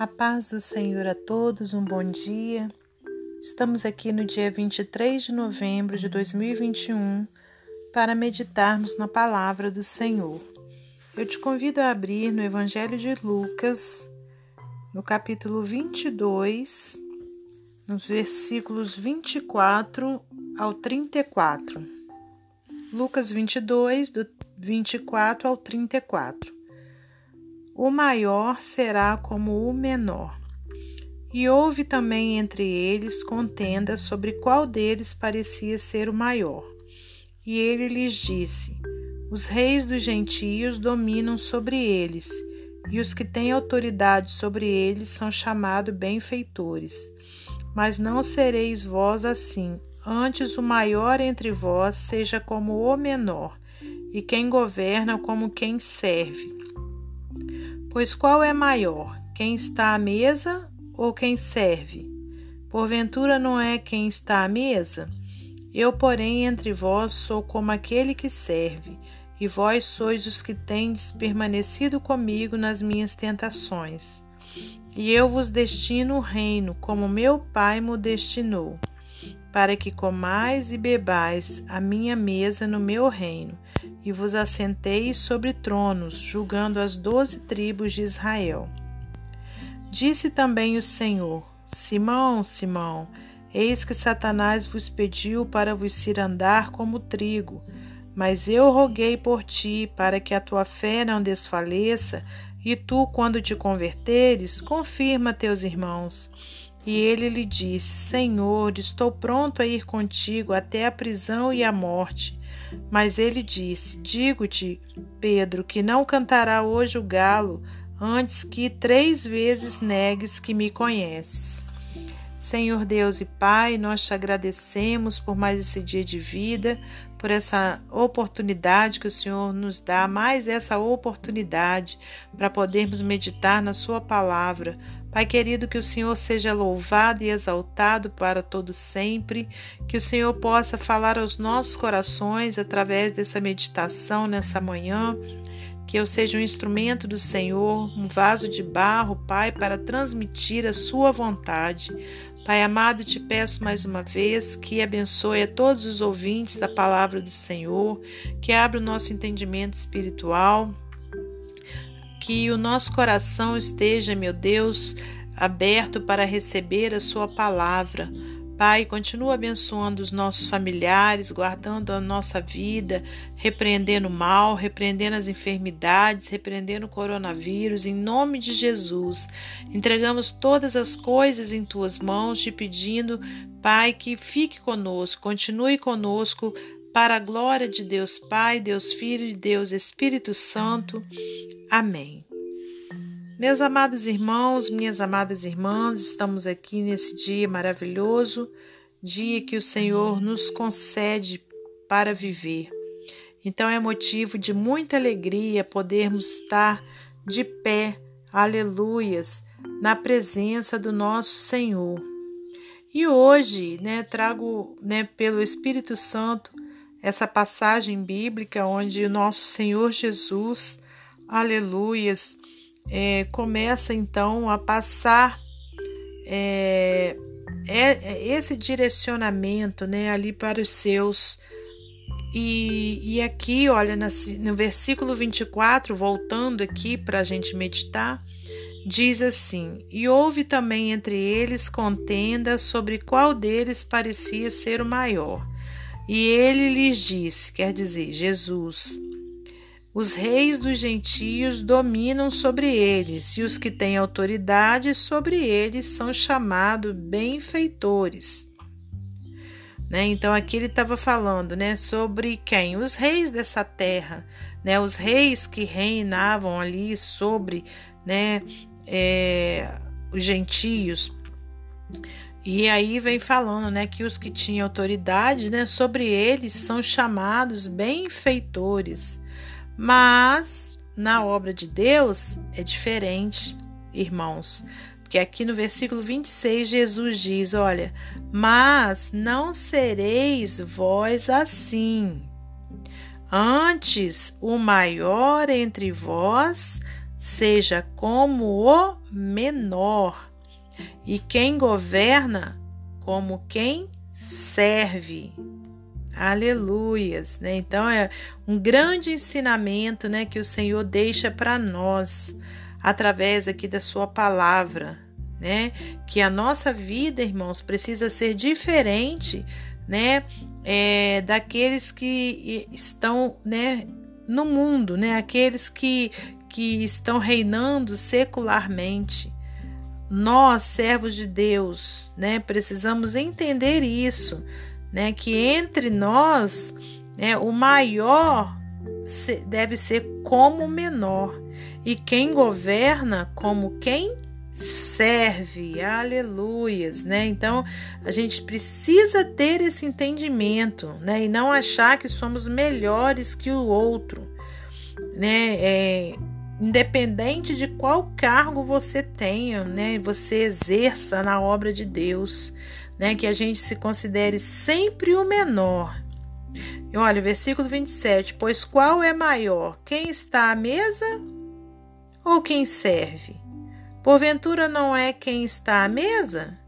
A paz do Senhor a todos, um bom dia. Estamos aqui no dia 23 de novembro de 2021 para meditarmos na palavra do Senhor. Eu te convido a abrir no Evangelho de Lucas, no capítulo 22, nos versículos 24 ao 34. Lucas 22, do 24 ao 34 o maior será como o menor. E houve também entre eles contenda sobre qual deles parecia ser o maior. E ele lhes disse: Os reis dos gentios dominam sobre eles, e os que têm autoridade sobre eles são chamados benfeitores. Mas não sereis vós assim, antes o maior entre vós seja como o menor, e quem governa como quem serve. Pois qual é maior, quem está à mesa ou quem serve? Porventura não é quem está à mesa? Eu, porém, entre vós sou como aquele que serve, e vós sois os que tendes permanecido comigo nas minhas tentações. E eu vos destino o reino, como meu Pai me destinou, para que comais e bebais a minha mesa no meu reino e vos assenteis sobre tronos, julgando as doze tribos de Israel. Disse também o Senhor: Simão, Simão, eis que Satanás vos pediu para vos cirandar como trigo, mas eu roguei por ti, para que a tua fé não desfaleça, e tu, quando te converteres, confirma teus irmãos. E ele lhe disse: Senhor, estou pronto a ir contigo até a prisão e a morte. Mas ele disse: Digo-te, Pedro, que não cantará hoje o galo antes que três vezes negues que me conheces. Senhor Deus e Pai, nós te agradecemos por mais esse dia de vida, por essa oportunidade que o Senhor nos dá, mais essa oportunidade para podermos meditar na Sua palavra, Pai querido, que o Senhor seja louvado e exaltado para todo sempre, que o Senhor possa falar aos nossos corações através dessa meditação nessa manhã, que eu seja um instrumento do Senhor, um vaso de barro, Pai, para transmitir a sua vontade. Pai amado, te peço mais uma vez que abençoe a todos os ouvintes da palavra do Senhor, que abra o nosso entendimento espiritual que o nosso coração esteja, meu Deus, aberto para receber a Sua palavra. Pai, continua abençoando os nossos familiares, guardando a nossa vida, repreendendo o mal, repreendendo as enfermidades, repreendendo o coronavírus, em nome de Jesus. Entregamos todas as coisas em tuas mãos, te pedindo, Pai, que fique conosco, continue conosco, para a glória de Deus Pai, Deus Filho e Deus Espírito Santo. Amém. Meus amados irmãos, minhas amadas irmãs, estamos aqui nesse dia maravilhoso, dia que o Senhor nos concede para viver. Então é motivo de muita alegria podermos estar de pé, aleluias, na presença do nosso Senhor. E hoje, né, trago, né, pelo Espírito Santo essa passagem bíblica onde o nosso Senhor Jesus, aleluias, é, começa então a passar é, é, é esse direcionamento né, ali para os seus. E, e aqui, olha, no versículo 24, voltando aqui para a gente meditar, diz assim: E houve também entre eles contenda sobre qual deles parecia ser o maior. E ele lhes disse, quer dizer, Jesus, os reis dos gentios dominam sobre eles, e os que têm autoridade sobre eles são chamados benfeitores. Né? Então aqui ele estava falando né, sobre quem? Os reis dessa terra, né? os reis que reinavam ali sobre né, é, os gentios. E aí vem falando, né, que os que tinham autoridade, né, sobre eles são chamados benfeitores. Mas na obra de Deus é diferente, irmãos. Porque aqui no versículo 26 Jesus diz: Olha, mas não sereis vós assim. Antes, o maior entre vós seja como o menor, e quem governa como quem serve. Aleluias, né? Então é um grande ensinamento, né, que o Senhor deixa para nós através aqui da sua palavra, né? Que a nossa vida, irmãos, precisa ser diferente, né, é, daqueles que estão, né, no mundo, né? Aqueles que que estão reinando secularmente. Nós, servos de Deus, né, precisamos entender isso, né, que entre nós, né, o maior deve ser como o menor, e quem governa como quem serve. Aleluias, né? Então, a gente precisa ter esse entendimento, né, e não achar que somos melhores que o outro, né? É, independente de qual cargo você tenha, né, você exerça na obra de Deus, né, que a gente se considere sempre o menor. E olha, versículo 27, pois qual é maior, quem está à mesa ou quem serve? Porventura não é quem está à mesa?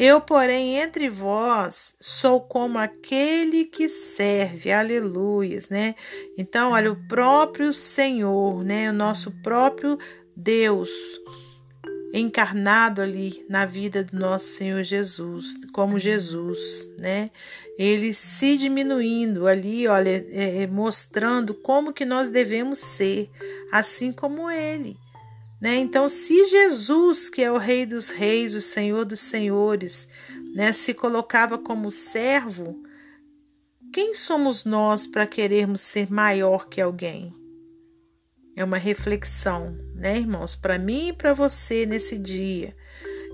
Eu, porém, entre vós sou como aquele que serve, aleluias, né? Então, olha, o próprio Senhor, né? O nosso próprio Deus encarnado ali na vida do nosso Senhor Jesus, como Jesus, né? Ele se diminuindo ali, olha, é, é mostrando como que nós devemos ser, assim como Ele. Né? Então, se Jesus, que é o Rei dos Reis, o Senhor dos Senhores, né, se colocava como servo, quem somos nós para querermos ser maior que alguém? É uma reflexão, né, irmãos, para mim e para você nesse dia.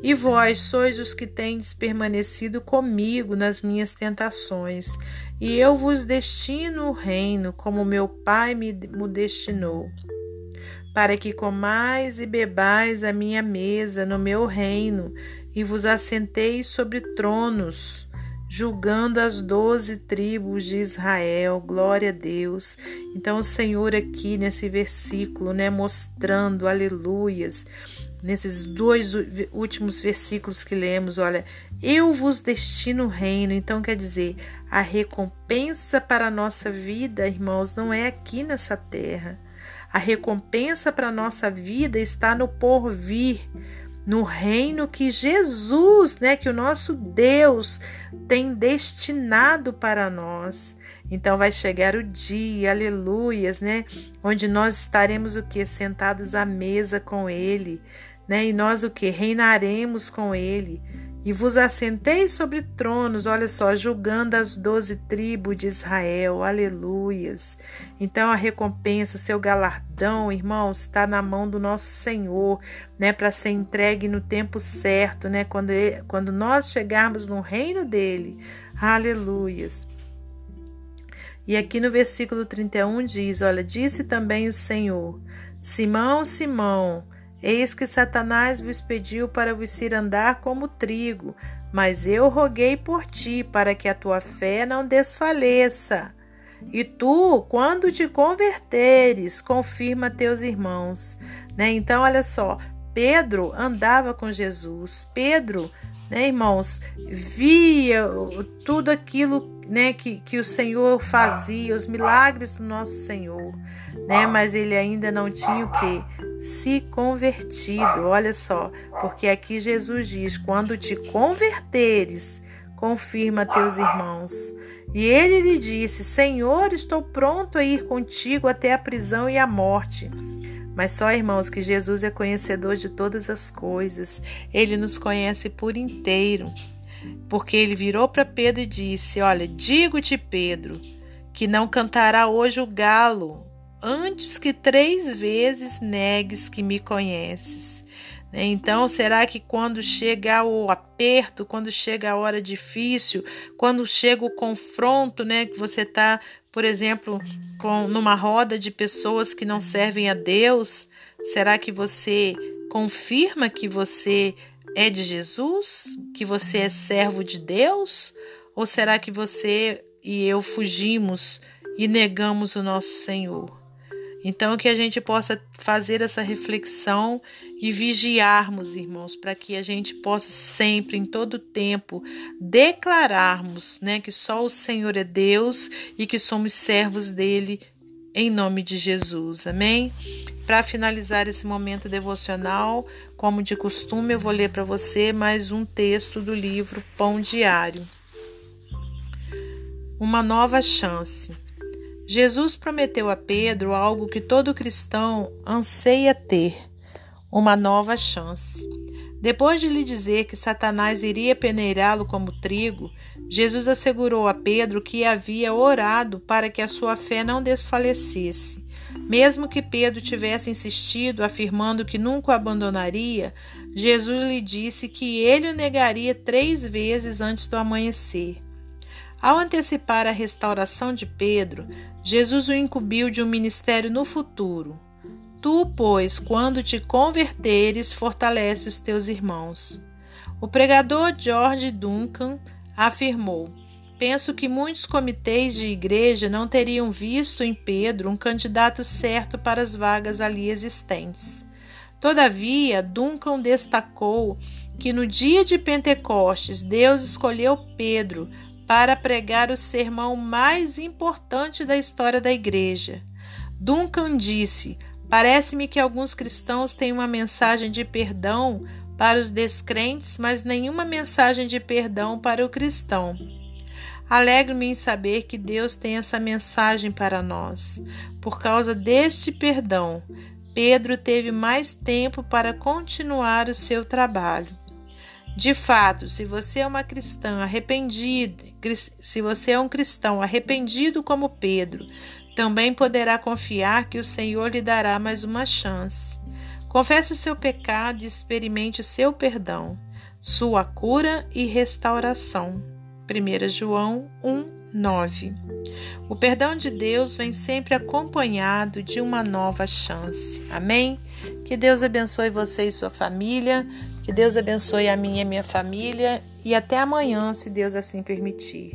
E vós sois os que tendes permanecido comigo nas minhas tentações, e eu vos destino o reino, como meu Pai me destinou para que comais e bebais a minha mesa no meu reino, e vos assenteis sobre tronos, julgando as doze tribos de Israel. Glória a Deus. Então, o Senhor, aqui nesse versículo, né, mostrando, aleluias, nesses dois últimos versículos que lemos, olha, eu vos destino o reino. Então, quer dizer, a recompensa para a nossa vida, irmãos, não é aqui nessa terra a recompensa para nossa vida está no porvir, no reino que Jesus, né, que o nosso Deus tem destinado para nós. Então vai chegar o dia, aleluias, né, onde nós estaremos o que sentados à mesa com ele, né? E nós o que reinaremos com ele e vos assentei sobre tronos, olha só, julgando as doze tribos de Israel, aleluias. Então a recompensa, seu galardão, irmãos, está na mão do nosso Senhor, né, para ser entregue no tempo certo, né, quando, quando nós chegarmos no reino dele, aleluias. E aqui no versículo 31 diz: Olha, disse também o Senhor: Simão, Simão, Eis que Satanás vos pediu para vos andar como trigo, mas eu roguei por ti, para que a tua fé não desfaleça. E tu, quando te converteres, confirma teus irmãos. Né? Então, olha só, Pedro andava com Jesus. Pedro, né, irmãos, via tudo aquilo né, que, que o Senhor fazia, os milagres do nosso Senhor, né? Mas ele ainda não tinha o que? Se convertido. Olha só, porque aqui Jesus diz: quando te converteres, confirma teus irmãos. E ele lhe disse: Senhor, estou pronto a ir contigo até a prisão e a morte. Mas só, irmãos, que Jesus é conhecedor de todas as coisas, ele nos conhece por inteiro porque ele virou para Pedro e disse: Olha, digo-te, Pedro, que não cantará hoje o galo antes que três vezes negues que me conheces. Né? Então, será que quando chega o aperto, quando chega a hora difícil, quando chega o confronto, né, que você está, por exemplo, com numa roda de pessoas que não servem a Deus, será que você confirma que você é de Jesus? Que você é servo de Deus? Ou será que você e eu fugimos e negamos o nosso Senhor? Então, que a gente possa fazer essa reflexão e vigiarmos, irmãos, para que a gente possa sempre, em todo tempo, declararmos né, que só o Senhor é Deus e que somos servos dele, em nome de Jesus. Amém? Para finalizar esse momento devocional, como de costume, eu vou ler para você mais um texto do livro Pão Diário. Uma nova chance. Jesus prometeu a Pedro algo que todo cristão anseia ter: uma nova chance. Depois de lhe dizer que Satanás iria peneirá-lo como trigo, Jesus assegurou a Pedro que havia orado para que a sua fé não desfalecesse. Mesmo que Pedro tivesse insistido, afirmando que nunca o abandonaria, Jesus lhe disse que ele o negaria três vezes antes do amanhecer. Ao antecipar a restauração de Pedro, Jesus o incumbiu de um ministério no futuro. Tu, pois, quando te converteres, fortalece os teus irmãos. O pregador George Duncan afirmou: Penso que muitos comitês de igreja não teriam visto em Pedro um candidato certo para as vagas ali existentes. Todavia, Duncan destacou que no dia de Pentecostes Deus escolheu Pedro para pregar o sermão mais importante da história da igreja. Duncan disse: Parece-me que alguns cristãos têm uma mensagem de perdão para os descrentes, mas nenhuma mensagem de perdão para o cristão. Alegro-me em saber que Deus tem essa mensagem para nós. Por causa deste perdão, Pedro teve mais tempo para continuar o seu trabalho. De fato, se você é uma cristã arrependida, se você é um cristão arrependido como Pedro, também poderá confiar que o Senhor lhe dará mais uma chance. Confesse o seu pecado e experimente o seu perdão, sua cura e restauração. 1 João 1, 9. O perdão de Deus vem sempre acompanhado de uma nova chance. Amém? Que Deus abençoe você e sua família, que Deus abençoe a minha e a minha família, e até amanhã, se Deus assim permitir.